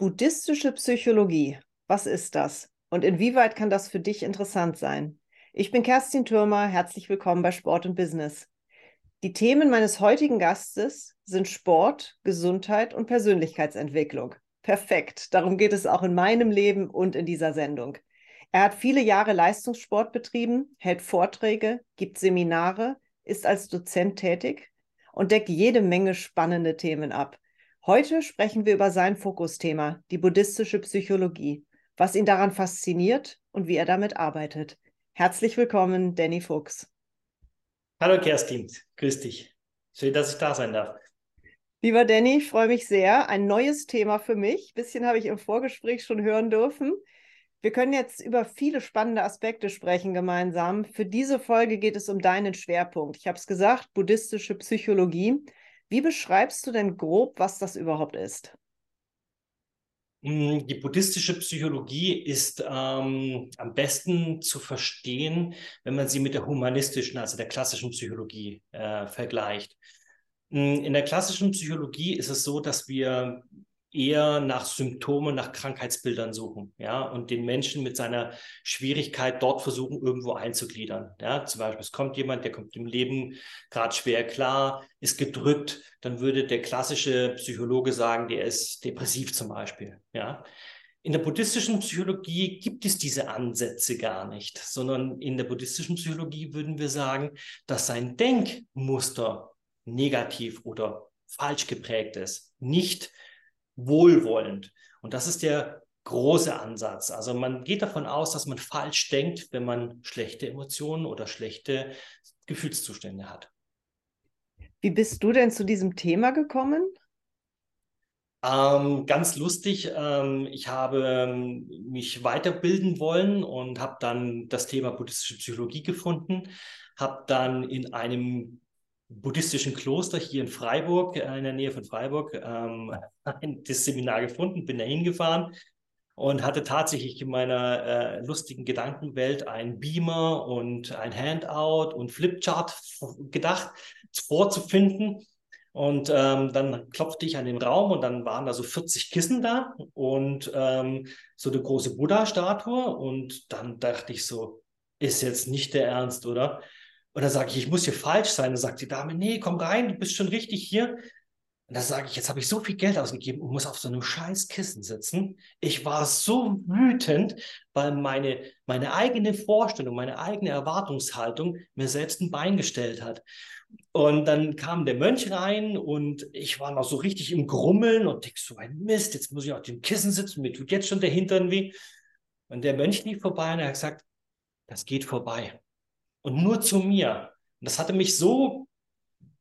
Buddhistische Psychologie, was ist das? Und inwieweit kann das für dich interessant sein? Ich bin Kerstin Türmer, herzlich willkommen bei Sport und Business. Die Themen meines heutigen Gastes sind Sport, Gesundheit und Persönlichkeitsentwicklung. Perfekt, darum geht es auch in meinem Leben und in dieser Sendung. Er hat viele Jahre Leistungssport betrieben, hält Vorträge, gibt Seminare, ist als Dozent tätig und deckt jede Menge spannende Themen ab. Heute sprechen wir über sein Fokusthema, die buddhistische Psychologie, was ihn daran fasziniert und wie er damit arbeitet. Herzlich willkommen, Danny Fuchs. Hallo Kerstin, grüß dich. Schön, dass ich da sein darf. Lieber Danny, ich freue mich sehr. Ein neues Thema für mich. Ein bisschen habe ich im Vorgespräch schon hören dürfen. Wir können jetzt über viele spannende Aspekte sprechen gemeinsam. Für diese Folge geht es um deinen Schwerpunkt. Ich habe es gesagt, buddhistische Psychologie. Wie beschreibst du denn grob, was das überhaupt ist? Hm, die buddhistische Psychologie ist ähm, am besten zu verstehen, wenn man sie mit der humanistischen, also der klassischen Psychologie äh, vergleicht. Hm, in der klassischen Psychologie ist es so, dass wir eher nach Symptomen, nach Krankheitsbildern suchen, ja, und den Menschen mit seiner Schwierigkeit dort versuchen, irgendwo einzugliedern. Ja, zum Beispiel, es kommt jemand, der kommt im Leben gerade schwer klar, ist gedrückt, dann würde der klassische Psychologe sagen, der ist depressiv zum Beispiel, ja. In der buddhistischen Psychologie gibt es diese Ansätze gar nicht, sondern in der buddhistischen Psychologie würden wir sagen, dass sein Denkmuster negativ oder falsch geprägt ist, nicht wohlwollend. Und das ist der große Ansatz. Also man geht davon aus, dass man falsch denkt, wenn man schlechte Emotionen oder schlechte Gefühlszustände hat. Wie bist du denn zu diesem Thema gekommen? Ähm, ganz lustig, ähm, ich habe ähm, mich weiterbilden wollen und habe dann das Thema buddhistische Psychologie gefunden, habe dann in einem buddhistischen Kloster hier in Freiburg, äh, in der Nähe von Freiburg, ähm, das Seminar gefunden, bin da hingefahren und hatte tatsächlich in meiner äh, lustigen Gedankenwelt ein Beamer und ein Handout und Flipchart gedacht, vorzufinden. Und ähm, dann klopfte ich an den Raum und dann waren da so 40 Kissen da und ähm, so eine große Buddha-Statue. Und dann dachte ich so, ist jetzt nicht der Ernst, oder? Und dann sage ich, ich muss hier falsch sein. Dann sagt die Dame, nee, komm rein, du bist schon richtig hier. Und da sage ich, jetzt habe ich so viel Geld ausgegeben und muss auf so einem scheiß Kissen sitzen. Ich war so wütend, weil meine, meine eigene Vorstellung, meine eigene Erwartungshaltung mir selbst ein Bein gestellt hat. Und dann kam der Mönch rein und ich war noch so richtig im Grummeln und denk so ein Mist, jetzt muss ich auf dem Kissen sitzen, mir tut jetzt schon der Hintern weh. Und der Mönch lief vorbei und er hat gesagt, das geht vorbei und nur zu mir. Und das hatte mich so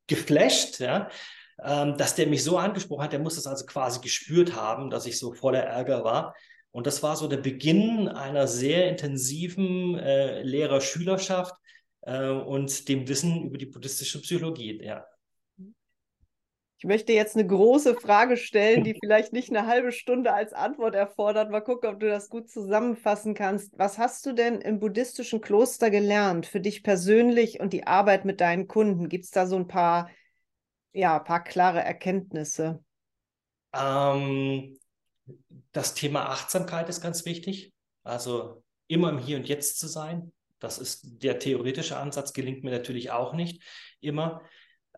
geflasht, ja, ähm, dass der mich so angesprochen hat. Der muss das also quasi gespürt haben, dass ich so voller Ärger war. Und das war so der Beginn einer sehr intensiven äh, Lehrer-Schülerschaft äh, und dem Wissen über die buddhistische Psychologie. Ja. Ich möchte jetzt eine große Frage stellen, die vielleicht nicht eine halbe Stunde als Antwort erfordert. Mal gucken, ob du das gut zusammenfassen kannst. Was hast du denn im buddhistischen Kloster gelernt für dich persönlich und die Arbeit mit deinen Kunden? Gibt es da so ein paar, ja, paar klare Erkenntnisse? Ähm, das Thema Achtsamkeit ist ganz wichtig. Also immer im Hier und Jetzt zu sein. Das ist der theoretische Ansatz, gelingt mir natürlich auch nicht immer.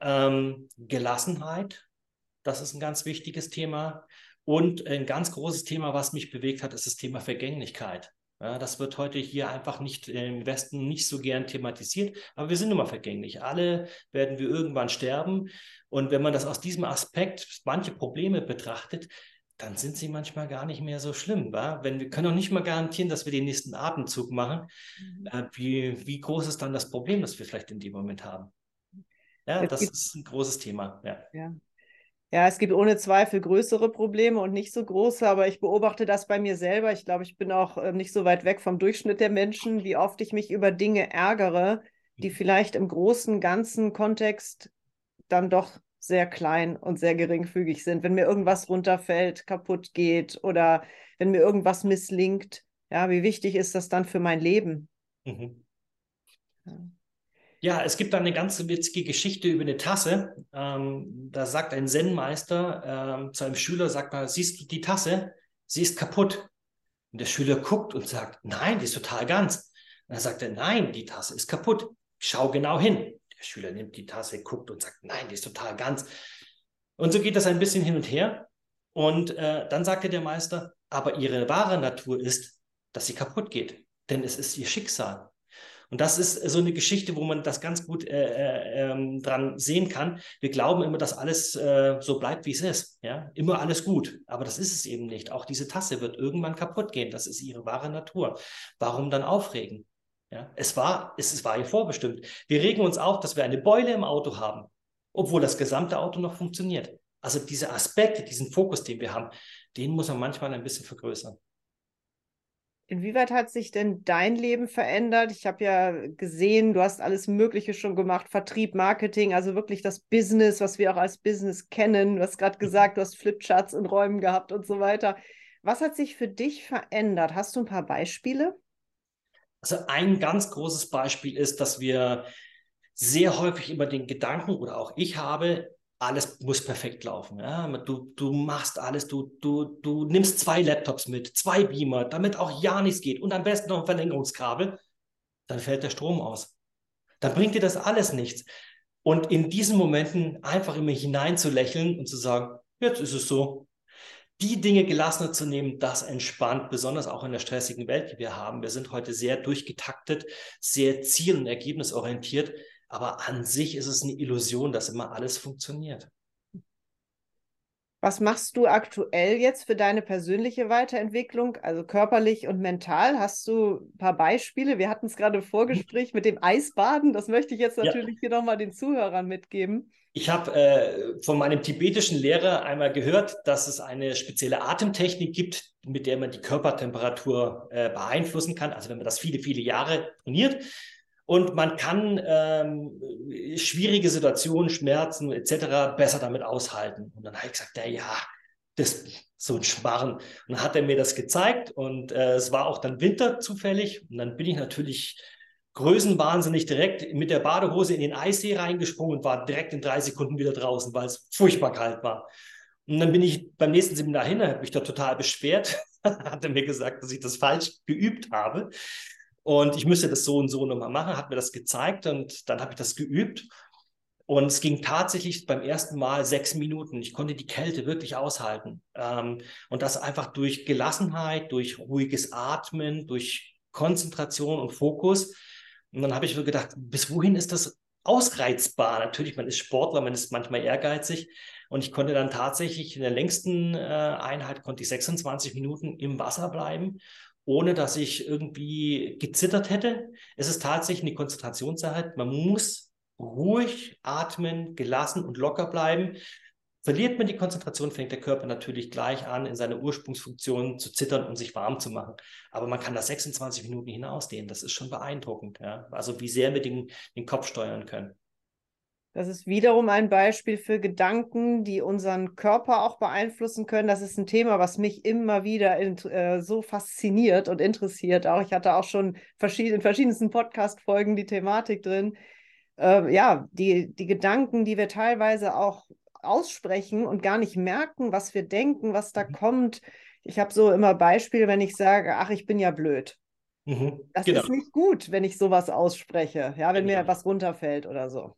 Ähm, Gelassenheit, das ist ein ganz wichtiges Thema. Und ein ganz großes Thema, was mich bewegt hat, ist das Thema Vergänglichkeit. Ja, das wird heute hier einfach nicht im Westen nicht so gern thematisiert, aber wir sind immer vergänglich. Alle werden wir irgendwann sterben. Und wenn man das aus diesem Aspekt manche Probleme betrachtet, dann sind sie manchmal gar nicht mehr so schlimm. Wa? Wenn wir können auch nicht mal garantieren, dass wir den nächsten Atemzug machen. Mhm. Äh, wie, wie groß ist dann das Problem, das wir vielleicht in dem Moment haben? Ja, das gibt, ist ein großes Thema. Ja. ja. Ja, es gibt ohne Zweifel größere Probleme und nicht so große, aber ich beobachte das bei mir selber. Ich glaube, ich bin auch äh, nicht so weit weg vom Durchschnitt der Menschen, wie oft ich mich über Dinge ärgere, die mhm. vielleicht im großen, ganzen Kontext dann doch sehr klein und sehr geringfügig sind. Wenn mir irgendwas runterfällt, kaputt geht oder wenn mir irgendwas misslingt, ja, wie wichtig ist das dann für mein Leben? Mhm. Ja. Ja, es gibt da eine ganz witzige Geschichte über eine Tasse. Ähm, da sagt ein Zen-Meister ähm, zu einem Schüler, sagt mal, siehst du die Tasse? sie ist kaputt. Und der Schüler guckt und sagt, nein, die ist total ganz. Und dann sagt er, nein, die Tasse ist kaputt. Schau genau hin. Der Schüler nimmt die Tasse, guckt und sagt, nein, die ist total ganz. Und so geht das ein bisschen hin und her. Und äh, dann sagte der Meister, aber ihre wahre Natur ist, dass sie kaputt geht. Denn es ist ihr Schicksal. Und das ist so eine Geschichte, wo man das ganz gut äh, äh, ähm, dran sehen kann. Wir glauben immer, dass alles äh, so bleibt, wie es ist. Ja? Immer alles gut. Aber das ist es eben nicht. Auch diese Tasse wird irgendwann kaputt gehen. Das ist ihre wahre Natur. Warum dann aufregen? Ja? Es, war, es, es war ihr vorbestimmt. Wir regen uns auf, dass wir eine Beule im Auto haben, obwohl das gesamte Auto noch funktioniert. Also diese Aspekte, diesen Fokus, den wir haben, den muss man manchmal ein bisschen vergrößern. Inwieweit hat sich denn dein Leben verändert? Ich habe ja gesehen, du hast alles Mögliche schon gemacht, Vertrieb, Marketing, also wirklich das Business, was wir auch als Business kennen. Du hast gerade mhm. gesagt, du hast Flipcharts in Räumen gehabt und so weiter. Was hat sich für dich verändert? Hast du ein paar Beispiele? Also ein ganz großes Beispiel ist, dass wir sehr häufig immer den Gedanken oder auch ich habe, alles muss perfekt laufen. Ja? Du, du machst alles, du, du, du nimmst zwei Laptops mit, zwei Beamer, damit auch ja nichts geht und am besten noch ein Verlängerungskabel, dann fällt der Strom aus. Dann bringt dir das alles nichts. Und in diesen Momenten einfach immer hinein zu lächeln und zu sagen, jetzt ist es so. Die Dinge gelassener zu nehmen, das entspannt, besonders auch in der stressigen Welt, die wir haben. Wir sind heute sehr durchgetaktet, sehr ziel- und ergebnisorientiert. Aber an sich ist es eine Illusion, dass immer alles funktioniert. Was machst du aktuell jetzt für deine persönliche Weiterentwicklung, also körperlich und mental? Hast du ein paar Beispiele? Wir hatten es gerade im Vorgespräch mit dem Eisbaden. Das möchte ich jetzt natürlich ja. hier nochmal den Zuhörern mitgeben. Ich habe äh, von meinem tibetischen Lehrer einmal gehört, dass es eine spezielle Atemtechnik gibt, mit der man die Körpertemperatur äh, beeinflussen kann. Also wenn man das viele, viele Jahre trainiert, und man kann ähm, schwierige Situationen, Schmerzen etc. besser damit aushalten. Und dann habe ich gesagt, ja, ja, das so ein Schmarren. Und dann hat er mir das gezeigt und äh, es war auch dann Winter zufällig. Und dann bin ich natürlich größenwahnsinnig direkt mit der Badehose in den Eissee reingesprungen und war direkt in drei Sekunden wieder draußen, weil es furchtbar kalt war. Und dann bin ich beim nächsten Seminar hin, habe mich da total beschwert, hat er mir gesagt, dass ich das falsch geübt habe. Und ich müsste das so und so nochmal machen, hat mir das gezeigt und dann habe ich das geübt. Und es ging tatsächlich beim ersten Mal sechs Minuten. Ich konnte die Kälte wirklich aushalten. Ähm, und das einfach durch Gelassenheit, durch ruhiges Atmen, durch Konzentration und Fokus. Und dann habe ich mir gedacht, bis wohin ist das ausreizbar? Natürlich, man ist Sportler, man ist manchmal ehrgeizig. Und ich konnte dann tatsächlich in der längsten äh, Einheit, konnte ich 26 Minuten im Wasser bleiben ohne dass ich irgendwie gezittert hätte. Es ist tatsächlich eine Konzentrationssache. Man muss ruhig atmen, gelassen und locker bleiben. Verliert man die Konzentration, fängt der Körper natürlich gleich an, in seiner Ursprungsfunktion zu zittern und sich warm zu machen. Aber man kann das 26 Minuten hinausdehnen. Das ist schon beeindruckend. Ja? Also wie sehr wir den, den Kopf steuern können. Das ist wiederum ein Beispiel für Gedanken, die unseren Körper auch beeinflussen können. Das ist ein Thema, was mich immer wieder in, äh, so fasziniert und interessiert. Auch ich hatte auch schon verschied in verschiedensten Podcast-Folgen die Thematik drin. Äh, ja, die, die Gedanken, die wir teilweise auch aussprechen und gar nicht merken, was wir denken, was da mhm. kommt. Ich habe so immer Beispiel, wenn ich sage, ach, ich bin ja blöd. Mhm, das genau. ist nicht gut, wenn ich sowas ausspreche, ja, wenn genau. mir was runterfällt oder so.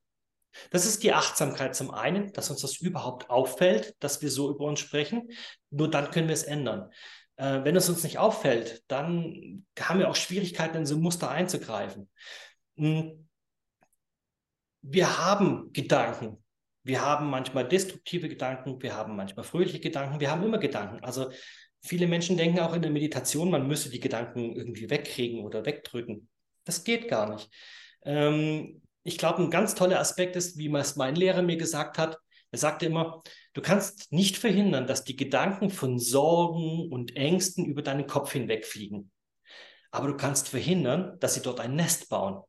Das ist die Achtsamkeit zum einen, dass uns das überhaupt auffällt, dass wir so über uns sprechen. Nur dann können wir es ändern. Äh, wenn es uns nicht auffällt, dann haben wir auch Schwierigkeiten, in so Muster einzugreifen. Hm. Wir haben Gedanken. Wir haben manchmal destruktive Gedanken, wir haben manchmal fröhliche Gedanken, wir haben immer Gedanken. Also viele Menschen denken auch in der Meditation, man müsse die Gedanken irgendwie wegkriegen oder wegdrücken. Das geht gar nicht. Ähm, ich glaube, ein ganz toller Aspekt ist, wie es mein Lehrer mir gesagt hat. Er sagte immer, du kannst nicht verhindern, dass die Gedanken von Sorgen und Ängsten über deinen Kopf hinwegfliegen. Aber du kannst verhindern, dass sie dort ein Nest bauen.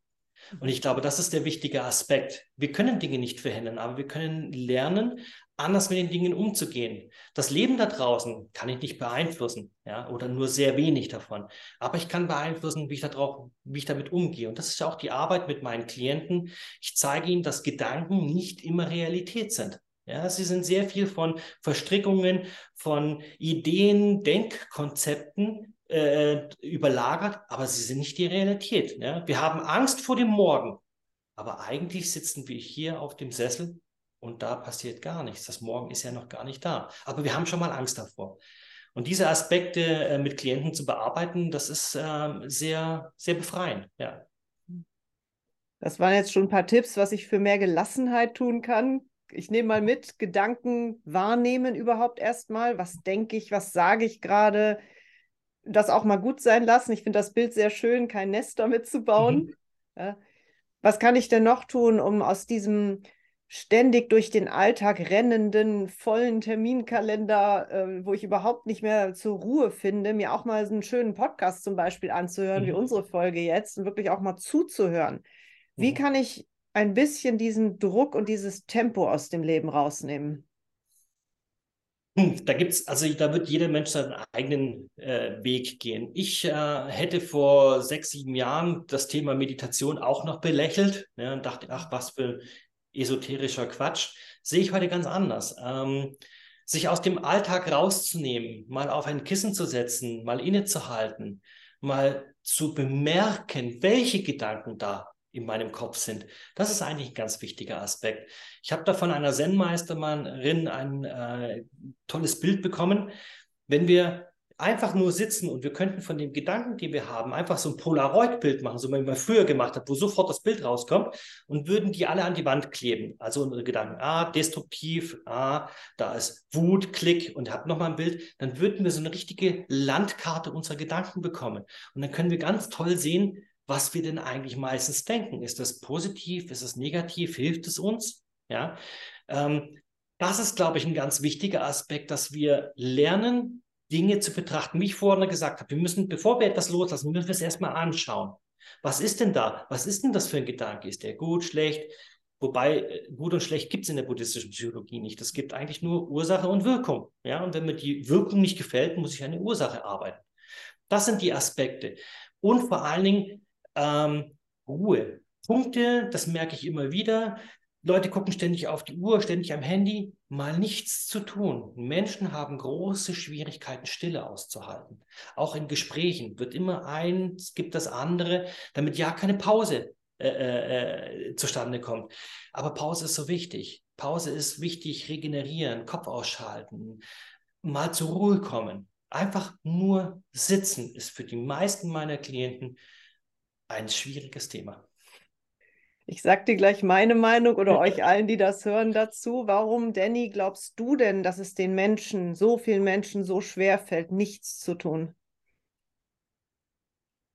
Und ich glaube, das ist der wichtige Aspekt. Wir können Dinge nicht verhindern, aber wir können lernen, anders mit den Dingen umzugehen. Das Leben da draußen kann ich nicht beeinflussen, ja, oder nur sehr wenig davon. Aber ich kann beeinflussen, wie ich, da drauf, wie ich damit umgehe. Und das ist ja auch die Arbeit mit meinen Klienten. Ich zeige ihnen, dass Gedanken nicht immer Realität sind. Ja, sie sind sehr viel von Verstrickungen, von Ideen, Denkkonzepten äh, überlagert, aber sie sind nicht die Realität. Ja? Wir haben Angst vor dem Morgen, aber eigentlich sitzen wir hier auf dem Sessel und da passiert gar nichts. Das Morgen ist ja noch gar nicht da. Aber wir haben schon mal Angst davor. Und diese Aspekte äh, mit Klienten zu bearbeiten, das ist äh, sehr, sehr befreiend. Ja. Das waren jetzt schon ein paar Tipps, was ich für mehr Gelassenheit tun kann. Ich nehme mal mit, Gedanken wahrnehmen überhaupt erstmal. Was denke ich, was sage ich gerade? Das auch mal gut sein lassen. Ich finde das Bild sehr schön, kein Nest damit zu bauen. Mhm. Ja. Was kann ich denn noch tun, um aus diesem ständig durch den Alltag rennenden, vollen Terminkalender, äh, wo ich überhaupt nicht mehr zur Ruhe finde, mir auch mal einen schönen Podcast zum Beispiel anzuhören, mhm. wie unsere Folge jetzt, und wirklich auch mal zuzuhören. Wie mhm. kann ich ein bisschen diesen Druck und dieses Tempo aus dem Leben rausnehmen? Hm, da gibt's, also da wird jeder Mensch seinen eigenen äh, Weg gehen. Ich äh, hätte vor sechs, sieben Jahren das Thema Meditation auch noch belächelt ja, und dachte, ach, was für esoterischer Quatsch, sehe ich heute ganz anders. Ähm, sich aus dem Alltag rauszunehmen, mal auf ein Kissen zu setzen, mal innezuhalten, mal zu bemerken, welche Gedanken da in meinem Kopf sind. Das ist eigentlich ein ganz wichtiger Aspekt. Ich habe da von einer Zen-Meistermann ein äh, tolles Bild bekommen. Wenn wir einfach nur sitzen und wir könnten von dem Gedanken, den wir haben, einfach so ein Polaroid-Bild machen, so wie man früher gemacht hat, wo sofort das Bild rauskommt und würden die alle an die Wand kleben. Also unsere Gedanken, ah, destruktiv, ah, da ist Wut, Klick und habt nochmal ein Bild, dann würden wir so eine richtige Landkarte unserer Gedanken bekommen. Und dann können wir ganz toll sehen, was wir denn eigentlich meistens denken. Ist das positiv? Ist es negativ? Hilft es uns? Ja. Ähm, das ist, glaube ich, ein ganz wichtiger Aspekt, dass wir lernen, Dinge zu betrachten, wie ich vorhin gesagt habe. Wir müssen, bevor wir etwas loslassen, müssen wir es erstmal anschauen. Was ist denn da? Was ist denn das für ein Gedanke? Ist der gut, schlecht? Wobei äh, gut und schlecht gibt es in der buddhistischen Psychologie nicht. Es gibt eigentlich nur Ursache und Wirkung. Ja? Und wenn mir die Wirkung nicht gefällt, muss ich an der Ursache arbeiten. Das sind die Aspekte. Und vor allen Dingen ähm, Ruhe. Punkte, das merke ich immer wieder. Leute gucken ständig auf die Uhr, ständig am Handy, mal nichts zu tun. Menschen haben große Schwierigkeiten, Stille auszuhalten. Auch in Gesprächen wird immer eins, gibt das andere, damit ja keine Pause äh, äh, äh, zustande kommt. Aber Pause ist so wichtig. Pause ist wichtig, regenerieren, Kopf ausschalten, mal zur Ruhe kommen. Einfach nur sitzen ist für die meisten meiner Klienten ein schwieriges Thema. Ich sage dir gleich meine Meinung oder euch allen, die das hören, dazu. Warum, Danny, glaubst du denn, dass es den Menschen, so vielen Menschen, so schwer fällt, nichts zu tun?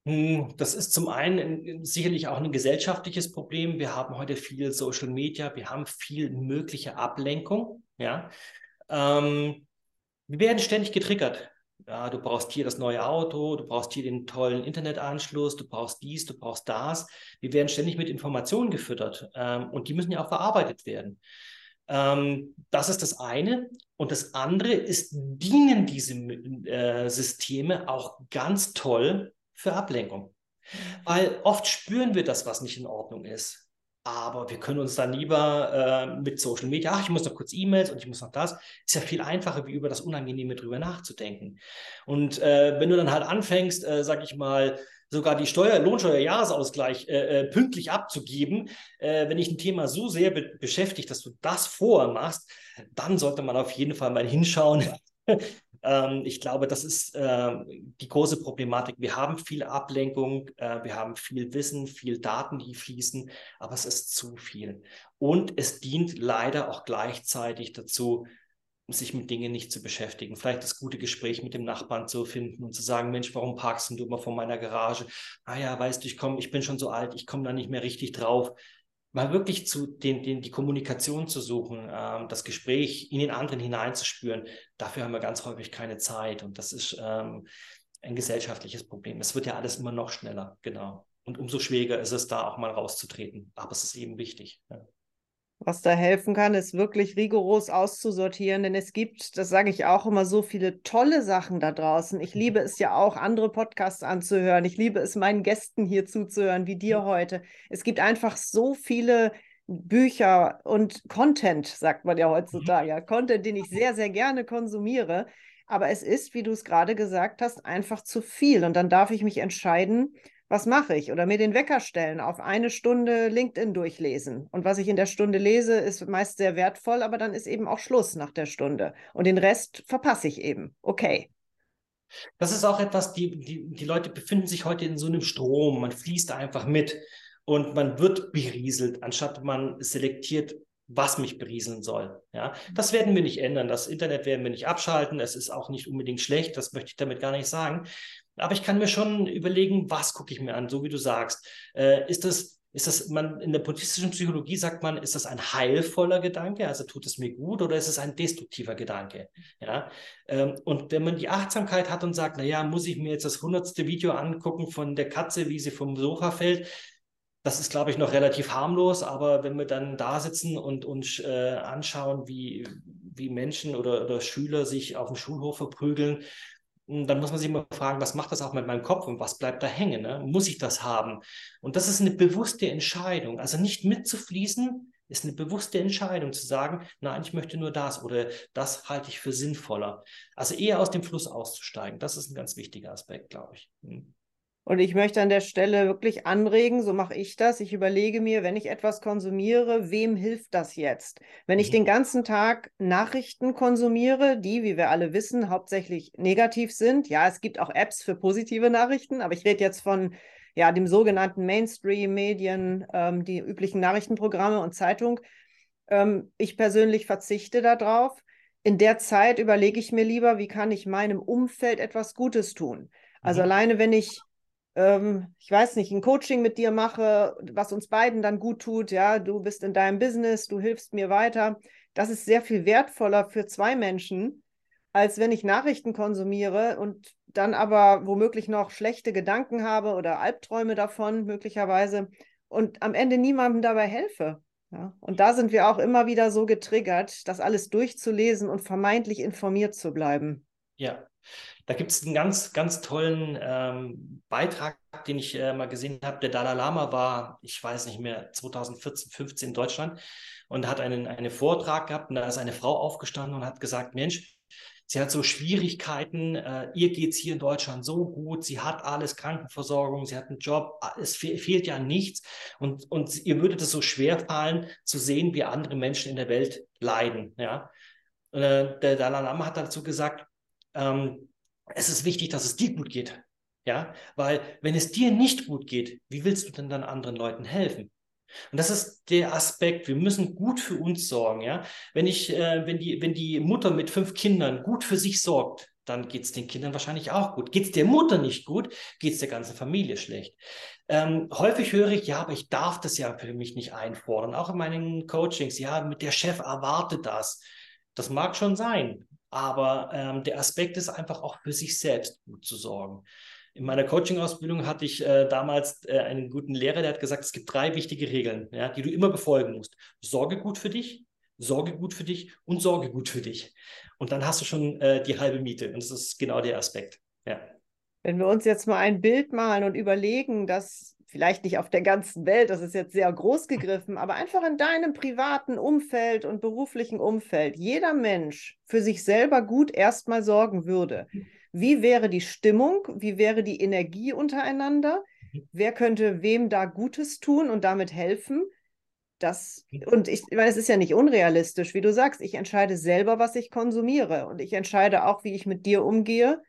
Hm, das ist zum einen sicherlich auch ein gesellschaftliches Problem. Wir haben heute viel Social Media, wir haben viel mögliche Ablenkung. Ja? Ähm, wir werden ständig getriggert ja, du brauchst hier das neue Auto, du brauchst hier den tollen Internetanschluss, du brauchst dies, du brauchst das. Wir werden ständig mit Informationen gefüttert ähm, und die müssen ja auch verarbeitet werden. Ähm, das ist das eine. Und das andere ist, dienen diese äh, Systeme auch ganz toll für Ablenkung. Mhm. Weil oft spüren wir das, was nicht in Ordnung ist. Aber wir können uns dann lieber äh, mit Social Media, ach, ich muss noch kurz E-Mails und ich muss noch das, ist ja viel einfacher, wie über das Unangenehme drüber nachzudenken. Und äh, wenn du dann halt anfängst, äh, sag ich mal, sogar die Steuer, Lohnsteuerjahresausgleich äh, äh, pünktlich abzugeben, äh, wenn dich ein Thema so sehr be beschäftigt, dass du das vorher machst, dann sollte man auf jeden Fall mal hinschauen, ähm, ich glaube, das ist äh, die große Problematik. Wir haben viel Ablenkung, äh, wir haben viel Wissen, viel Daten, die fließen, aber es ist zu viel. Und es dient leider auch gleichzeitig dazu, sich mit Dingen nicht zu beschäftigen. Vielleicht das gute Gespräch mit dem Nachbarn zu finden und zu sagen, Mensch, warum parkst du immer vor meiner Garage? Ah ja, weißt du, ich komme, ich bin schon so alt, ich komme da nicht mehr richtig drauf mal wirklich zu den, den, die Kommunikation zu suchen, ähm, das Gespräch in den anderen hineinzuspüren, dafür haben wir ganz häufig keine Zeit. Und das ist ähm, ein gesellschaftliches Problem. Es wird ja alles immer noch schneller, genau. Und umso schwieriger ist es, da auch mal rauszutreten. Aber es ist eben wichtig. Ja. Was da helfen kann, ist wirklich rigoros auszusortieren, denn es gibt, das sage ich auch immer, so viele tolle Sachen da draußen. Ich liebe es ja auch, andere Podcasts anzuhören. Ich liebe es, meinen Gästen hier zuzuhören, wie dir heute. Es gibt einfach so viele Bücher und Content, sagt man ja heutzutage, mhm. ja, Content, den ich sehr, sehr gerne konsumiere. Aber es ist, wie du es gerade gesagt hast, einfach zu viel. Und dann darf ich mich entscheiden, was mache ich? Oder mir den Wecker stellen, auf eine Stunde LinkedIn durchlesen. Und was ich in der Stunde lese, ist meist sehr wertvoll, aber dann ist eben auch Schluss nach der Stunde. Und den Rest verpasse ich eben. Okay. Das ist auch etwas, die, die, die Leute befinden sich heute in so einem Strom. Man fließt einfach mit und man wird berieselt, anstatt man selektiert, was mich berieseln soll. Ja, das werden wir nicht ändern. Das Internet werden wir nicht abschalten. Es ist auch nicht unbedingt schlecht. Das möchte ich damit gar nicht sagen. Aber ich kann mir schon überlegen, was gucke ich mir an, so wie du sagst. Äh, ist das ist das, man, in der buddhistischen Psychologie sagt man, ist das ein heilvoller Gedanke, also tut es mir gut, oder ist es ein destruktiver Gedanke? Ja? Ähm, und wenn man die Achtsamkeit hat und sagt, naja, muss ich mir jetzt das hundertste Video angucken von der Katze, wie sie vom Sofa fällt, das ist, glaube ich, noch relativ harmlos, aber wenn wir dann da sitzen und uns äh, anschauen, wie, wie Menschen oder, oder Schüler sich auf dem Schulhof verprügeln, hm, dann muss man sich mal fragen, was macht das auch mit meinem Kopf und was bleibt da hängen? Ne? Muss ich das haben? Und das ist eine bewusste Entscheidung. Also nicht mitzufließen, ist eine bewusste Entscheidung zu sagen, nein, ich möchte nur das oder das halte ich für sinnvoller. Also eher aus dem Fluss auszusteigen. Das ist ein ganz wichtiger Aspekt, glaube ich. Hm. Und ich möchte an der Stelle wirklich anregen, so mache ich das. Ich überlege mir, wenn ich etwas konsumiere, wem hilft das jetzt? Wenn ich mhm. den ganzen Tag Nachrichten konsumiere, die, wie wir alle wissen, hauptsächlich negativ sind. Ja, es gibt auch Apps für positive Nachrichten, aber ich rede jetzt von ja, dem sogenannten Mainstream-Medien, ähm, die üblichen Nachrichtenprogramme und Zeitung. Ähm, ich persönlich verzichte darauf. In der Zeit überlege ich mir lieber, wie kann ich meinem Umfeld etwas Gutes tun. Also mhm. alleine, wenn ich ähm, ich weiß nicht, ein Coaching mit dir mache, was uns beiden dann gut tut, ja, du bist in deinem Business, du hilfst mir weiter, das ist sehr viel wertvoller für zwei Menschen, als wenn ich Nachrichten konsumiere und dann aber womöglich noch schlechte Gedanken habe oder Albträume davon möglicherweise und am Ende niemandem dabei helfe. Ja? Und da sind wir auch immer wieder so getriggert, das alles durchzulesen und vermeintlich informiert zu bleiben. Ja, da gibt es einen ganz, ganz tollen ähm, Beitrag, den ich äh, mal gesehen habe. Der Dalai Lama war, ich weiß nicht mehr, 2014, 15 in Deutschland und hat einen, einen Vortrag gehabt und da ist eine Frau aufgestanden und hat gesagt, Mensch, sie hat so Schwierigkeiten, äh, ihr geht es hier in Deutschland so gut, sie hat alles, Krankenversorgung, sie hat einen Job, es fe fehlt ja nichts und, und ihr würde es so schwer fallen, zu sehen, wie andere Menschen in der Welt leiden. Ja? Äh, der Dalai Lama hat dazu gesagt, ähm, es ist wichtig, dass es dir gut geht. Ja, weil wenn es dir nicht gut geht, wie willst du denn dann anderen Leuten helfen? Und das ist der Aspekt. Wir müssen gut für uns sorgen. Ja, wenn ich, äh, wenn die, wenn die Mutter mit fünf Kindern gut für sich sorgt, dann geht es den Kindern wahrscheinlich auch gut. Geht es der Mutter nicht gut, geht es der ganzen Familie schlecht. Ähm, häufig höre ich, ja, aber ich darf das ja für mich nicht einfordern. Auch in meinen Coachings, ja, mit der Chef erwartet das. Das mag schon sein. Aber ähm, der Aspekt ist einfach auch für sich selbst gut zu sorgen. In meiner Coaching-Ausbildung hatte ich äh, damals äh, einen guten Lehrer, der hat gesagt, es gibt drei wichtige Regeln, ja, die du immer befolgen musst. Sorge gut für dich, sorge gut für dich und sorge gut für dich. Und dann hast du schon äh, die halbe Miete. Und das ist genau der Aspekt. Ja. Wenn wir uns jetzt mal ein Bild malen und überlegen, dass vielleicht nicht auf der ganzen Welt, das ist jetzt sehr groß gegriffen, aber einfach in deinem privaten Umfeld und beruflichen Umfeld jeder Mensch für sich selber gut erstmal sorgen würde. Wie wäre die Stimmung? Wie wäre die Energie untereinander? Wer könnte wem da Gutes tun und damit helfen? Das, und ich meine, es ist ja nicht unrealistisch, wie du sagst, ich entscheide selber, was ich konsumiere und ich entscheide auch, wie ich mit dir umgehe,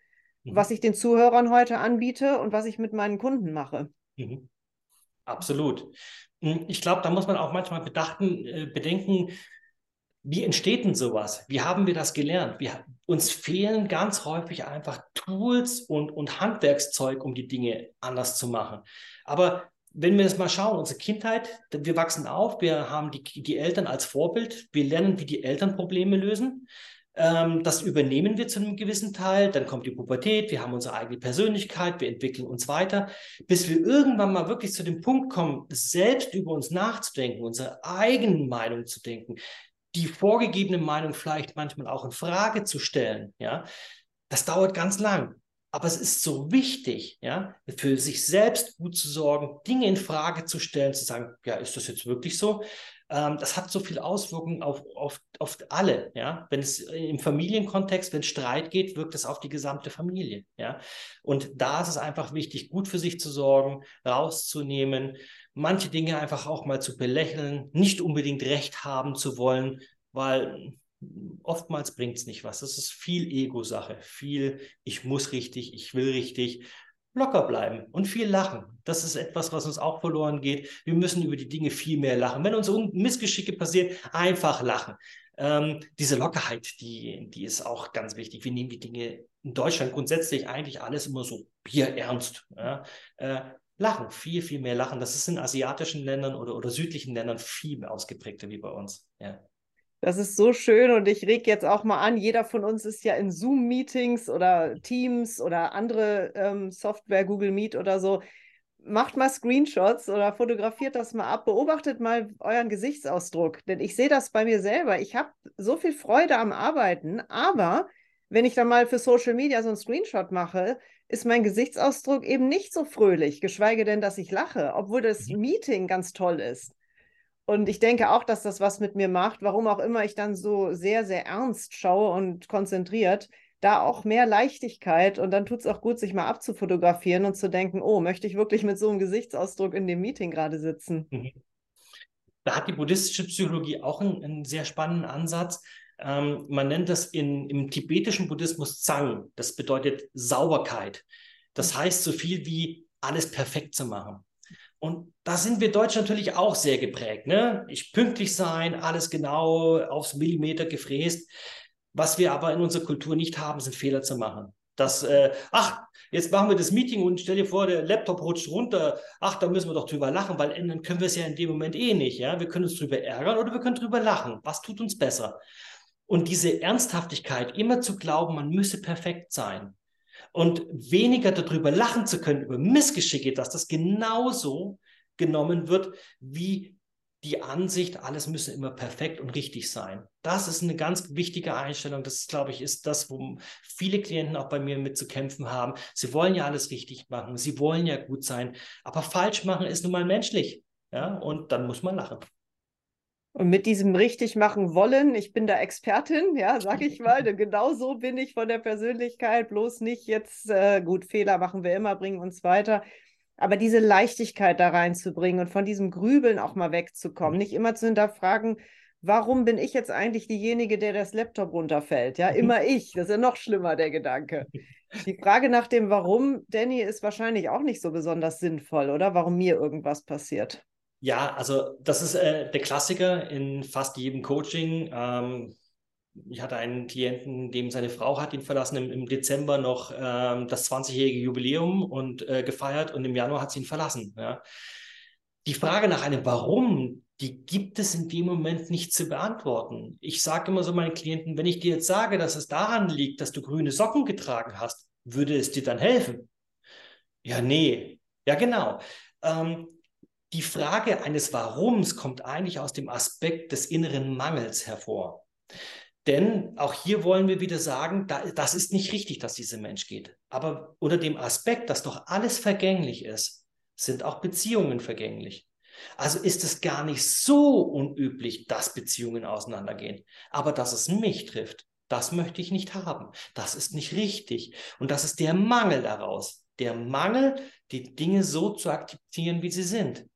mhm. was ich den Zuhörern heute anbiete und was ich mit meinen Kunden mache. Mhm. Absolut. Hm, ich glaube, da muss man auch manchmal bedachten, äh, bedenken, wie entsteht denn sowas? Wie haben wir das gelernt? Wir, uns fehlen ganz häufig einfach Tools und, und Handwerkszeug, um die Dinge anders zu machen. Aber wenn wir das mal schauen, unsere Kindheit, wir wachsen auf, wir haben die, die Eltern als Vorbild, wir lernen, wie die Eltern Probleme lösen. Ähm, das übernehmen wir zu einem gewissen Teil. Dann kommt die Pubertät, wir haben unsere eigene Persönlichkeit, wir entwickeln uns weiter, bis wir irgendwann mal wirklich zu dem Punkt kommen, selbst über uns nachzudenken, unsere eigenen Meinung zu denken, die vorgegebene Meinung vielleicht manchmal auch in Frage zu stellen. Ja, das dauert ganz lang. Aber es ist so wichtig, ja, für sich selbst gut zu sorgen, Dinge in Frage zu stellen, zu sagen, ja, ist das jetzt wirklich so? ähm, das hat so viel Auswirkungen auf, auf, auf alle. Ja? Wenn es im Familienkontext, wenn Streit geht, wirkt es auf die gesamte Familie. Ja? Und da ist es einfach wichtig, gut für sich zu sorgen, rauszunehmen, manche Dinge einfach auch mal zu belächeln, nicht unbedingt recht haben zu wollen, weil oftmals bringt es nicht was. Das ist viel Ego-Sache, viel ich muss richtig, ich will richtig locker bleiben und viel lachen. Das ist etwas, was uns auch verloren geht. Wir müssen über die Dinge viel mehr lachen. Wenn uns Missgeschicke passieren, einfach lachen. Ähm, diese Lockerheit, die, die ist auch ganz wichtig. Wir nehmen die Dinge in Deutschland grundsätzlich eigentlich alles immer so bierernst. Ja? Äh, lachen, viel, viel mehr lachen. Das ist in asiatischen Ländern oder, oder südlichen Ländern viel ausgeprägter wie bei uns. Ja. Das ist so schön und ich reg jetzt auch mal an, jeder von uns ist ja in Zoom-Meetings oder Teams oder andere ähm, Software, Google Meet oder so. Macht mal Screenshots oder fotografiert das mal ab, beobachtet mal euren Gesichtsausdruck, denn ich sehe das bei mir selber. Ich habe so viel Freude am Arbeiten, aber wenn ich dann mal für Social Media so einen Screenshot mache, ist mein Gesichtsausdruck eben nicht so fröhlich, geschweige denn, dass ich lache, obwohl das mhm. Meeting ganz toll ist. Und ich denke auch, dass das was mit mir macht, warum auch immer ich dann so sehr, sehr ernst schaue und konzentriert, da auch mehr Leichtigkeit und dann tut es auch gut, sich mal abzufotografieren und zu denken, oh, möchte ich wirklich mit so einem Gesichtsausdruck in dem Meeting gerade sitzen? Mhm. Da hat die buddhistische Psychologie auch einen, einen sehr spannenden Ansatz. Ähm, man nennt das in, im tibetischen Buddhismus Zang. Das bedeutet Sauberkeit. Das heißt so viel wie alles perfekt zu machen. Und da sind wir Deutschen natürlich auch sehr geprägt. Ne? Ich pünktlich sein, alles genau aufs Millimeter gefräst. Was wir aber in unserer Kultur nicht haben, sind Fehler zu machen. Das, äh, ach, jetzt machen wir das Meeting und stell dir vor, der Laptop rutscht runter. Ach, da müssen wir doch drüber lachen, weil ändern können wir es ja in dem Moment eh nicht. Ja? Wir können uns drüber ärgern oder wir können drüber lachen. Was tut uns besser? Und diese Ernsthaftigkeit, immer zu glauben, man müsse perfekt sein, und weniger darüber lachen zu können, über Missgeschicke, dass das genauso genommen wird wie die Ansicht, alles müsse immer perfekt und richtig sein. Das ist eine ganz wichtige Einstellung. Das, glaube ich, ist das, wo viele Klienten auch bei mir mit zu kämpfen haben. Sie wollen ja alles richtig machen, sie wollen ja gut sein, aber falsch machen ist nun mal menschlich. Ja, und dann muss man lachen. Und mit diesem richtig machen wollen, ich bin da Expertin, ja, sag ich mal, denn genau so bin ich von der Persönlichkeit, bloß nicht jetzt, äh, gut, Fehler machen wir immer, bringen uns weiter, aber diese Leichtigkeit da reinzubringen und von diesem Grübeln auch mal wegzukommen, nicht immer zu hinterfragen, warum bin ich jetzt eigentlich diejenige, der das Laptop runterfällt? Ja, immer ich. Das ist ja noch schlimmer, der Gedanke. Die Frage nach dem Warum, Danny, ist wahrscheinlich auch nicht so besonders sinnvoll, oder? Warum mir irgendwas passiert. Ja, also das ist äh, der Klassiker in fast jedem Coaching. Ähm, ich hatte einen Klienten, dem seine Frau hat ihn verlassen, im, im Dezember noch ähm, das 20-jährige Jubiläum und äh, gefeiert und im Januar hat sie ihn verlassen. Ja. Die Frage nach einem Warum, die gibt es in dem Moment nicht zu beantworten. Ich sage immer so meinen Klienten, wenn ich dir jetzt sage, dass es daran liegt, dass du grüne Socken getragen hast, würde es dir dann helfen? Ja, nee. Ja, genau. Ähm, die Frage eines Warums kommt eigentlich aus dem Aspekt des inneren Mangels hervor. Denn auch hier wollen wir wieder sagen, da, das ist nicht richtig, dass dieser Mensch geht. Aber unter dem Aspekt, dass doch alles vergänglich ist, sind auch Beziehungen vergänglich. Also ist es gar nicht so unüblich, dass Beziehungen auseinandergehen. Aber dass es mich trifft, das möchte ich nicht haben. Das ist nicht richtig. Und das ist der Mangel daraus. Der Mangel, die Dinge so zu akzeptieren, wie sie sind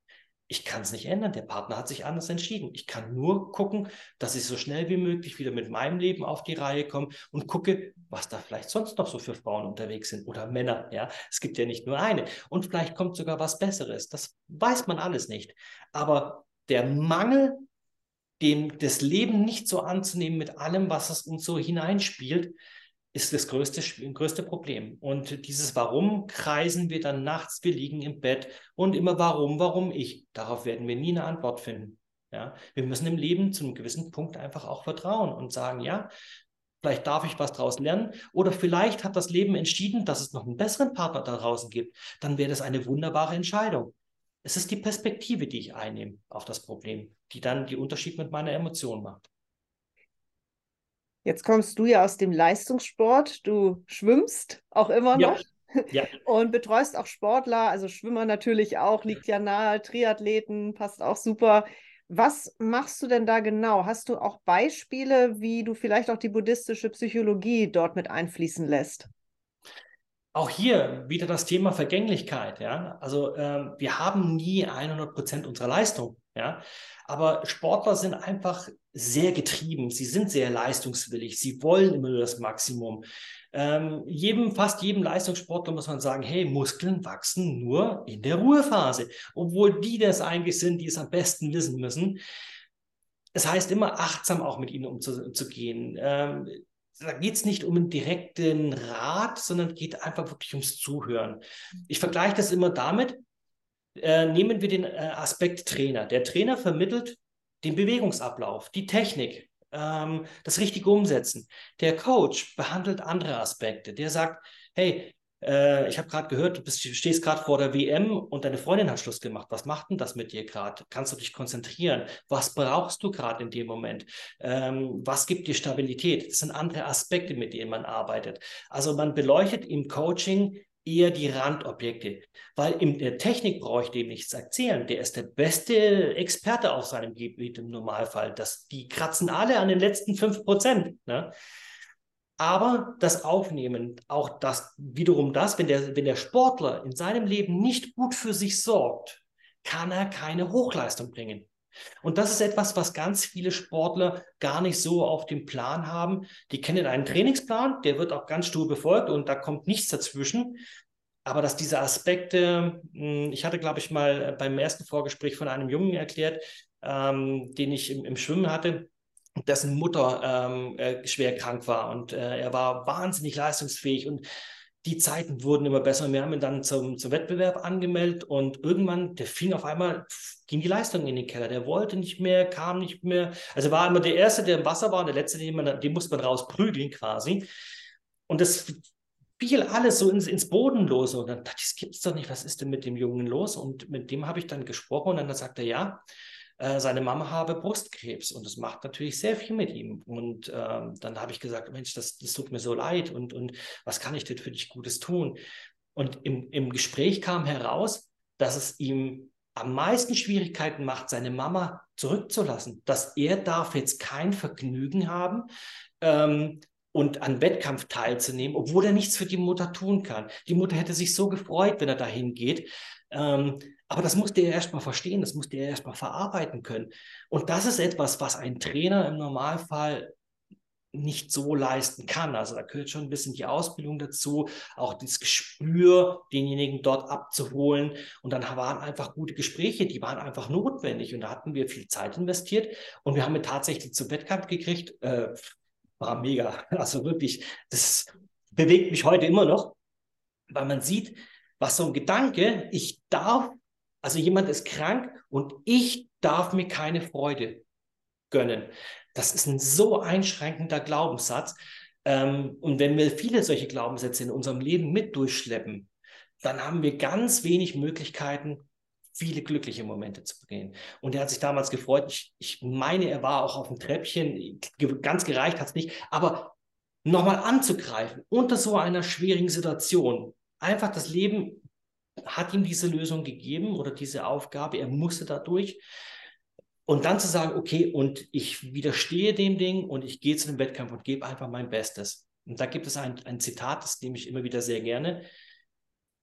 ich kann es nicht ändern. Der Partner hat sich anders entschieden. Ich kann nur gucken, dass ich so schnell wie möglich wieder mit meinem Leben auf die Reihe komme und gucke, was da vielleicht sonst noch so für Frauen unterwegs sind oder Männer. Ja, es gibt ja nicht nur eine. Und vielleicht kommt sogar was Besseres. Das weiß man alles nicht. Aber der Mangel, dem das Leben nicht so anzunehmen mit allem, was es uns so hineinspielt, ist das größte, größte Problem. Und dieses Warum kreisen wir dann nachts, wir liegen im Bett und immer warum, warum ich. Darauf werden wir nie eine Antwort finden. Ja? Wir müssen im Leben zu einem gewissen Punkt einfach auch vertrauen und sagen, ja, vielleicht darf ich was daraus lernen oder vielleicht hat das Leben entschieden, dass es noch einen besseren Partner da draußen gibt. Dann wäre das eine wunderbare Entscheidung. Es ist die Perspektive, die ich einnehme auf das Problem, die dann die Unterschied mit meiner Emotion macht. Jetzt kommst du ja aus dem Leistungssport. Du schwimmst auch immer noch. Ja. Und betreust auch Sportler, also Schwimmer natürlich auch, liegt ja nahe, Triathleten, passt auch super. Was machst du denn da genau? Hast du auch Beispiele, wie du vielleicht auch die buddhistische Psychologie dort mit einfließen lässt? Auch hier wieder das Thema Vergänglichkeit. Ja? Also ähm, wir haben nie 100 Prozent unserer Leistung. Ja? Aber Sportler sind einfach sehr getrieben. Sie sind sehr leistungswillig. Sie wollen immer nur das Maximum. Ähm, jedem, fast jedem Leistungssportler muss man sagen, hey, Muskeln wachsen nur in der Ruhephase. Obwohl die das eigentlich sind, die es am besten wissen müssen. Es heißt immer achtsam auch mit ihnen umzugehen. Ähm, da geht es nicht um einen direkten Rat, sondern geht einfach wirklich ums Zuhören. Ich vergleiche das immer damit, äh, nehmen wir den äh, Aspekt Trainer. Der Trainer vermittelt den Bewegungsablauf, die Technik, ähm, das richtige Umsetzen. Der Coach behandelt andere Aspekte. Der sagt, hey, äh, ich habe gerade gehört, du bist, stehst gerade vor der WM und deine Freundin hat Schluss gemacht. Was macht denn das mit dir gerade? Kannst du dich konzentrieren? Was brauchst du gerade in dem Moment? Ähm, was gibt dir Stabilität? Das sind andere Aspekte, mit denen man arbeitet. Also man beleuchtet im Coaching eher die Randobjekte. Weil in der Technik brauche ich dem nichts erzählen. Der ist der beste Experte auf seinem Gebiet im Normalfall. Das, die kratzen alle an den letzten 5%. Ne? Aber das Aufnehmen, auch das wiederum das, wenn der, wenn der Sportler in seinem Leben nicht gut für sich sorgt, kann er keine Hochleistung bringen. Und das ist etwas, was ganz viele Sportler gar nicht so auf dem Plan haben. Die kennen einen Trainingsplan, der wird auch ganz stur befolgt und da kommt nichts dazwischen. Aber dass diese Aspekte, hm, ich hatte, glaube ich, mal beim ersten Vorgespräch von einem Jungen erklärt, ähm, den ich im, im Schwimmen hatte, dessen Mutter ähm, äh, schwer krank war und äh, er war wahnsinnig leistungsfähig und die Zeiten wurden immer besser. Wir haben ihn dann zum, zum Wettbewerb angemeldet und irgendwann, der fing auf einmal, ging die Leistung in den Keller. Der wollte nicht mehr, kam nicht mehr. Also war immer der Erste, der im Wasser war und der Letzte, den, man, den musste man rausprügeln quasi. Und das fiel alles so ins, ins Bodenlose. Und dann dachte ich, das gibt es doch nicht, was ist denn mit dem Jungen los? Und mit dem habe ich dann gesprochen und dann sagte er, ja, äh, seine Mama habe Brustkrebs und das macht natürlich sehr viel mit ihm. Und ähm, dann habe ich gesagt, Mensch, das, das tut mir so leid und, und was kann ich denn für dich Gutes tun? Und im, im Gespräch kam heraus, dass es ihm am meisten Schwierigkeiten macht, seine Mama zurückzulassen, dass er darf jetzt kein Vergnügen haben, ähm, und an Wettkampf teilzunehmen, obwohl er nichts für die Mutter tun kann. Die Mutter hätte sich so gefreut, wenn er dahin geht. Ähm, aber das musste er erstmal verstehen, das musste er erstmal verarbeiten können. Und das ist etwas, was ein Trainer im Normalfall nicht so leisten kann. Also da gehört schon ein bisschen die Ausbildung dazu, auch das Gespür, denjenigen dort abzuholen. Und dann waren einfach gute Gespräche, die waren einfach notwendig. Und da hatten wir viel Zeit investiert und wir haben ihn tatsächlich zum Wettkampf gekriegt. Äh, war mega. Also wirklich, das bewegt mich heute immer noch, weil man sieht, was so ein Gedanke, ich darf, also jemand ist krank und ich darf mir keine Freude gönnen. Das ist ein so einschränkender Glaubenssatz. Ähm, und wenn wir viele solche Glaubenssätze in unserem Leben mit durchschleppen, dann haben wir ganz wenig Möglichkeiten, viele glückliche Momente zu begehen. Und er hat sich damals gefreut. Ich, ich meine, er war auch auf dem Treppchen. Ganz gereicht hat es nicht. Aber nochmal anzugreifen unter so einer schwierigen Situation. Einfach das Leben hat ihm diese Lösung gegeben oder diese Aufgabe. Er musste dadurch. Und dann zu sagen, okay, und ich widerstehe dem Ding und ich gehe zu dem Wettkampf und gebe einfach mein Bestes. Und da gibt es ein, ein Zitat, das nehme ich immer wieder sehr gerne.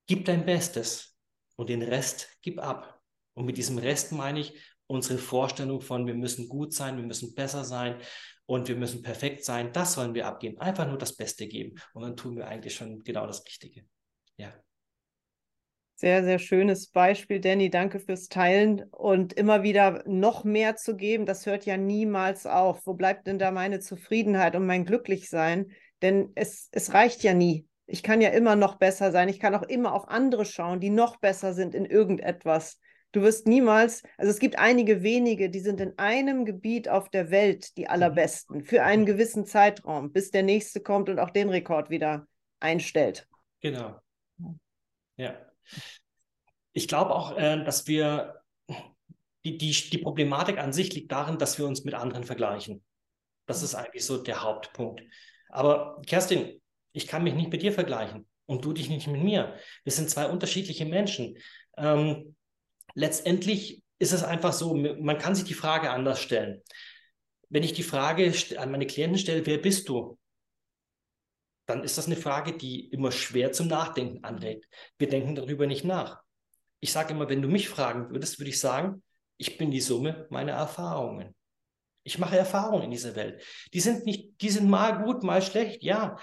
Gib dein Bestes und den Rest gib ab. Und mit diesem Rest meine ich unsere Vorstellung von, wir müssen gut sein, wir müssen besser sein und wir müssen perfekt sein. Das sollen wir abgeben. Einfach nur das Beste geben. Und dann tun wir eigentlich schon genau das Richtige. Ja. Sehr, sehr schönes Beispiel, Danny. Danke fürs Teilen und immer wieder noch mehr zu geben. Das hört ja niemals auf. Wo bleibt denn da meine Zufriedenheit und mein Glücklichsein? Denn es, es reicht ja nie. Ich kann ja immer noch besser sein. Ich kann auch immer auf andere schauen, die noch besser sind in irgendetwas. Du wirst niemals, also es gibt einige wenige, die sind in einem Gebiet auf der Welt die allerbesten für einen gewissen Zeitraum, bis der nächste kommt und auch den Rekord wieder einstellt. Genau. Ja. Ich glaube auch, äh, dass wir, die, die, die Problematik an sich liegt darin, dass wir uns mit anderen vergleichen. Das ist eigentlich so der Hauptpunkt. Aber Kerstin, ich kann mich nicht mit dir vergleichen und du dich nicht mit mir. Wir sind zwei unterschiedliche Menschen. Ähm, letztendlich ist es einfach so, man kann sich die Frage anders stellen. Wenn ich die Frage an meine Klienten stelle, wer bist du? Dann ist das eine Frage, die immer schwer zum Nachdenken anregt. Wir denken darüber nicht nach. Ich sage immer, wenn du mich fragen würdest, würde ich sagen, ich bin die Summe meiner Erfahrungen. Ich mache Erfahrungen in dieser Welt. Die sind nicht, die sind mal gut, mal schlecht, ja.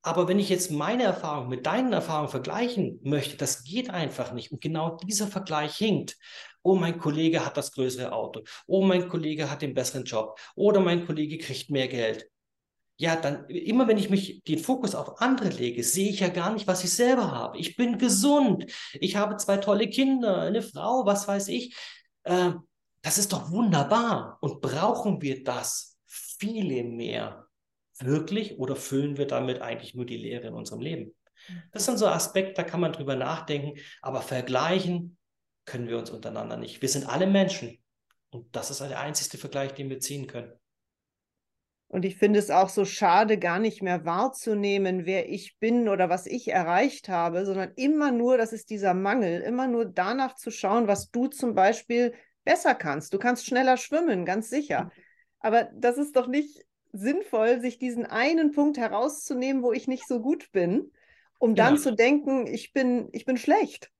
Aber wenn ich jetzt meine Erfahrung mit deinen Erfahrungen vergleichen möchte, das geht einfach nicht. Und genau dieser Vergleich hinkt. Oh, mein Kollege hat das größere Auto. Oh, mein Kollege hat den besseren Job. Oder mein Kollege kriegt mehr Geld. Ja, dann immer wenn ich mich den Fokus auf andere lege, sehe ich ja gar nicht, was ich selber habe. Ich bin gesund. Ich habe zwei tolle Kinder, eine Frau, was weiß ich. Äh, das ist doch wunderbar. Und brauchen wir das viele mehr wirklich oder füllen wir damit eigentlich nur die Leere in unserem Leben? Das sind so Aspekte, da kann man drüber nachdenken, aber vergleichen können wir uns untereinander nicht. Wir sind alle Menschen und das ist der einzige Vergleich, den wir ziehen können. Und ich finde es auch so schade, gar nicht mehr wahrzunehmen, wer ich bin oder was ich erreicht habe, sondern immer nur, das ist dieser Mangel, immer nur danach zu schauen, was du zum Beispiel besser kannst. Du kannst schneller schwimmen, ganz sicher. Aber das ist doch nicht sinnvoll, sich diesen einen Punkt herauszunehmen, wo ich nicht so gut bin, um dann genau. zu denken, ich bin, ich bin schlecht.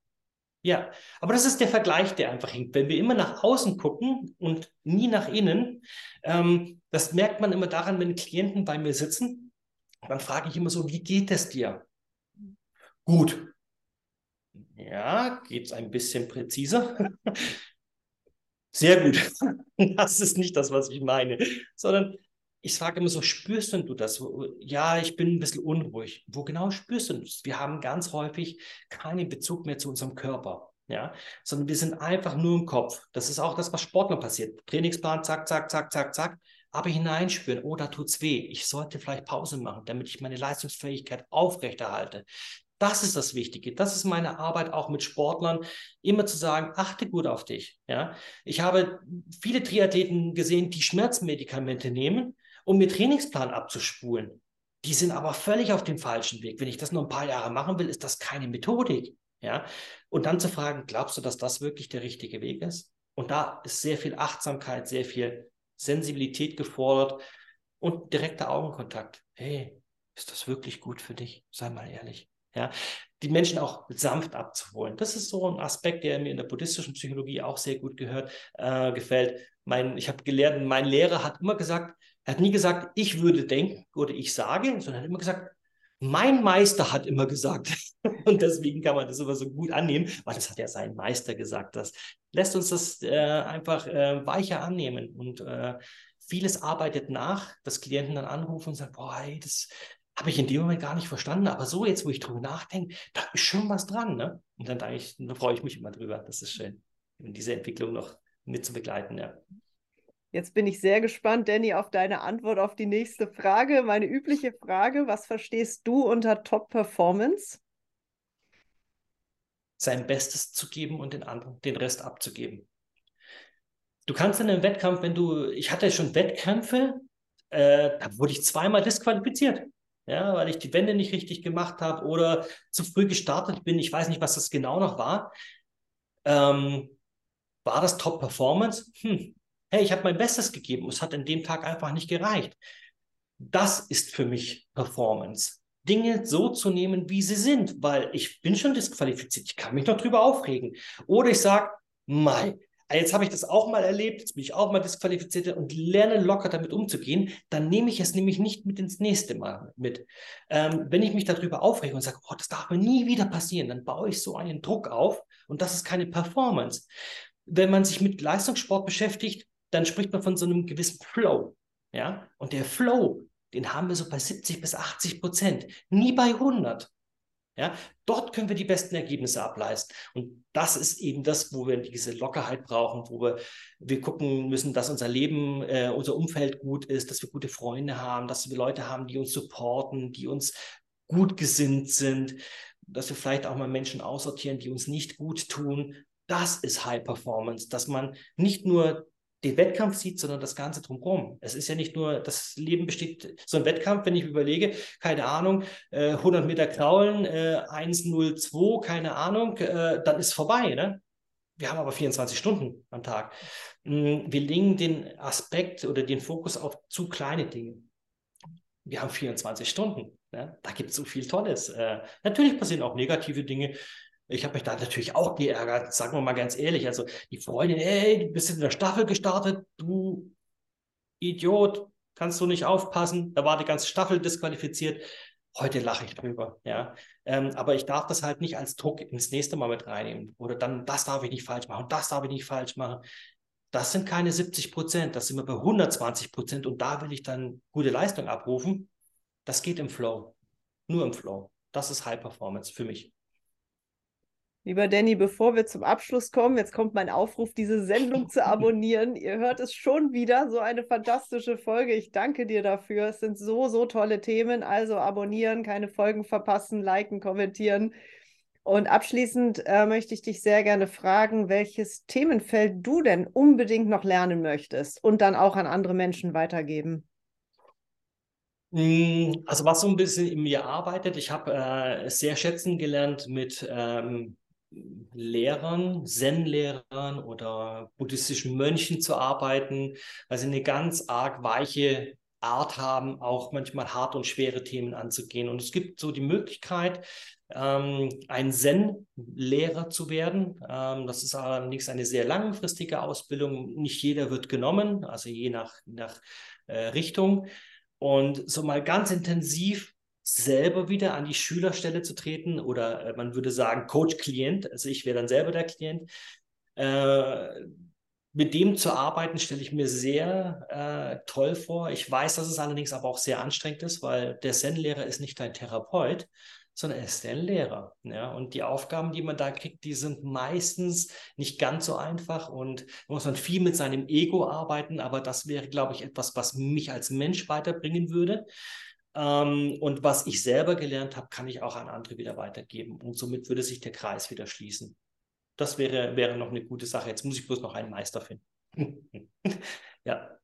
Ja, aber das ist der Vergleich, der einfach hinkt. Wenn wir immer nach außen gucken und nie nach innen, ähm, das merkt man immer daran, wenn Klienten bei mir sitzen, dann frage ich immer so, wie geht es dir? Gut. Ja, geht es ein bisschen präziser? Sehr gut. Das ist nicht das, was ich meine, sondern ich frage immer so, spürst denn du das? Ja, ich bin ein bisschen unruhig. Wo genau spürst du das? Wir haben ganz häufig keinen Bezug mehr zu unserem Körper. Ja, sondern wir sind einfach nur im Kopf. Das ist auch das, was Sportler passiert. Trainingsplan, zack, zack, zack, zack, zack. Aber hineinspüren, oh, da tut's weh. Ich sollte vielleicht Pause machen, damit ich meine Leistungsfähigkeit aufrechterhalte. Das ist das Wichtige. Das ist meine Arbeit auch mit Sportlern, immer zu sagen, achte gut auf dich. Ja, ich habe viele Triathleten gesehen, die Schmerzmedikamente nehmen, um mir Trainingsplan abzuspulen. Die sind aber völlig auf dem falschen Weg. Wenn ich das nur ein paar Jahre machen will, ist das keine Methodik. Ja, und dann zu fragen, glaubst du, dass das wirklich der richtige Weg ist? Und da ist sehr viel Achtsamkeit, sehr viel Sensibilität gefordert und direkter Augenkontakt. Hey, ist das wirklich gut für dich? Sei mal ehrlich. Ja, die Menschen auch sanft abzuholen. Das ist so ein Aspekt, der mir in der buddhistischen Psychologie auch sehr gut gehört, äh, gefällt. Mein, ich habe gelernt, mein Lehrer hat immer gesagt, er hat nie gesagt, ich würde denken oder ich sage, sondern er hat immer gesagt, mein Meister hat immer gesagt. Und deswegen kann man das immer so gut annehmen, weil das hat ja sein Meister gesagt. Das lässt uns das äh, einfach äh, weicher annehmen. Und äh, vieles arbeitet nach, dass Klienten dann anrufen und sagen, boah, hey, das habe ich in dem Moment gar nicht verstanden. Aber so jetzt, wo ich drüber nachdenke, da ist schon was dran. Ne? Und dann, dann freue ich mich immer drüber. Das ist schön, diese Entwicklung noch mit zu begleiten. Ja. Jetzt bin ich sehr gespannt, Danny, auf deine Antwort auf die nächste Frage. Meine übliche Frage, was verstehst du unter Top-Performance? Sein Bestes zu geben und den anderen den Rest abzugeben. Du kannst in einem Wettkampf, wenn du, ich hatte schon Wettkämpfe, äh, da wurde ich zweimal disqualifiziert. Ja, weil ich die Wände nicht richtig gemacht habe oder zu früh gestartet bin. Ich weiß nicht, was das genau noch war. Ähm, war das Top Performance? Hm, hey, ich habe mein Bestes gegeben, es hat an dem Tag einfach nicht gereicht. Das ist für mich Performance. Dinge so zu nehmen, wie sie sind, weil ich bin schon disqualifiziert, ich kann mich noch drüber aufregen. Oder ich sage, Mai, jetzt habe ich das auch mal erlebt, jetzt bin ich auch mal disqualifiziert und lerne locker damit umzugehen, dann nehme ich es nämlich nicht mit ins nächste Mal mit. Ähm, wenn ich mich darüber aufrege und sage, oh, das darf mir nie wieder passieren, dann baue ich so einen Druck auf und das ist keine Performance. Wenn man sich mit Leistungssport beschäftigt, dann spricht man von so einem gewissen Flow. Ja? Und der Flow, den haben wir so bei 70 bis 80 Prozent, nie bei 100. Ja, dort können wir die besten Ergebnisse ableisten. Und das ist eben das, wo wir diese Lockerheit brauchen, wo wir, wir gucken müssen, dass unser Leben, äh, unser Umfeld gut ist, dass wir gute Freunde haben, dass wir Leute haben, die uns supporten, die uns gut gesinnt sind, dass wir vielleicht auch mal Menschen aussortieren, die uns nicht gut tun. Das ist High Performance, dass man nicht nur den Wettkampf sieht, sondern das Ganze drumherum. Es ist ja nicht nur, das Leben besteht, so ein Wettkampf, wenn ich überlege, keine Ahnung, äh, 100 Meter kraulen, äh, 1,02, keine Ahnung, äh, dann ist vorbei, ne? wir haben aber 24 Stunden am Tag. Mm, wir legen den Aspekt oder den Fokus auf zu kleine Dinge. Wir haben 24 Stunden. Ne? Da gibt es so viel Tolles. Äh, natürlich passieren auch negative Dinge. Ich habe mich da natürlich auch geärgert, sagen wir mal ganz ehrlich. Also die Freundin, ey, du bist in der Staffel gestartet, du Idiot, kannst du nicht aufpassen. Da war die ganze Staffel disqualifiziert. Heute lache ich drüber, ja. Ähm, aber ich darf das halt nicht als Druck ins nächste Mal mit reinnehmen. Oder dann, das darf ich nicht falsch machen, das darf ich nicht falsch machen. Das sind keine 70 Prozent, das sind wir bei 120 Prozent und da will ich dann gute Leistung abrufen. Das geht im Flow. Nur im Flow. Das ist High Performance für mich. Lieber Danny, bevor wir zum Abschluss kommen, jetzt kommt mein Aufruf, diese Sendung zu abonnieren. Ihr hört es schon wieder, so eine fantastische Folge. Ich danke dir dafür. Es sind so, so tolle Themen. Also abonnieren, keine Folgen verpassen, liken, kommentieren. Und abschließend äh, möchte ich dich sehr gerne fragen, welches Themenfeld du denn unbedingt noch lernen möchtest und dann auch an andere Menschen weitergeben. Hm, also was so ein bisschen in mir arbeitet, ich habe äh, sehr schätzen gelernt mit ähm, Lehrern, Zen-Lehrern oder buddhistischen Mönchen zu arbeiten, weil sie eine ganz arg weiche Art haben, auch manchmal hart und schwere Themen anzugehen. Und es gibt so die Möglichkeit, ähm, ein Zen-Lehrer zu werden. Ähm, das ist allerdings eine sehr langfristige Ausbildung. Nicht jeder wird genommen, also je nach, nach äh, Richtung. Und so mal ganz intensiv selber wieder an die Schülerstelle zu treten oder äh, man würde sagen Coach-Klient, also ich wäre dann selber der Klient. Äh, mit dem zu arbeiten, stelle ich mir sehr äh, toll vor. Ich weiß, dass es allerdings aber auch sehr anstrengend ist, weil der Zen-Lehrer ist nicht dein Therapeut, sondern er ist der Lehrer. Ja? Und die Aufgaben, die man da kriegt, die sind meistens nicht ganz so einfach und da muss man viel mit seinem Ego arbeiten, aber das wäre, glaube ich, etwas, was mich als Mensch weiterbringen würde. Ähm, und was ich selber gelernt habe, kann ich auch an andere wieder weitergeben. Und somit würde sich der Kreis wieder schließen. Das wäre, wäre noch eine gute Sache. Jetzt muss ich bloß noch einen Meister finden. ja.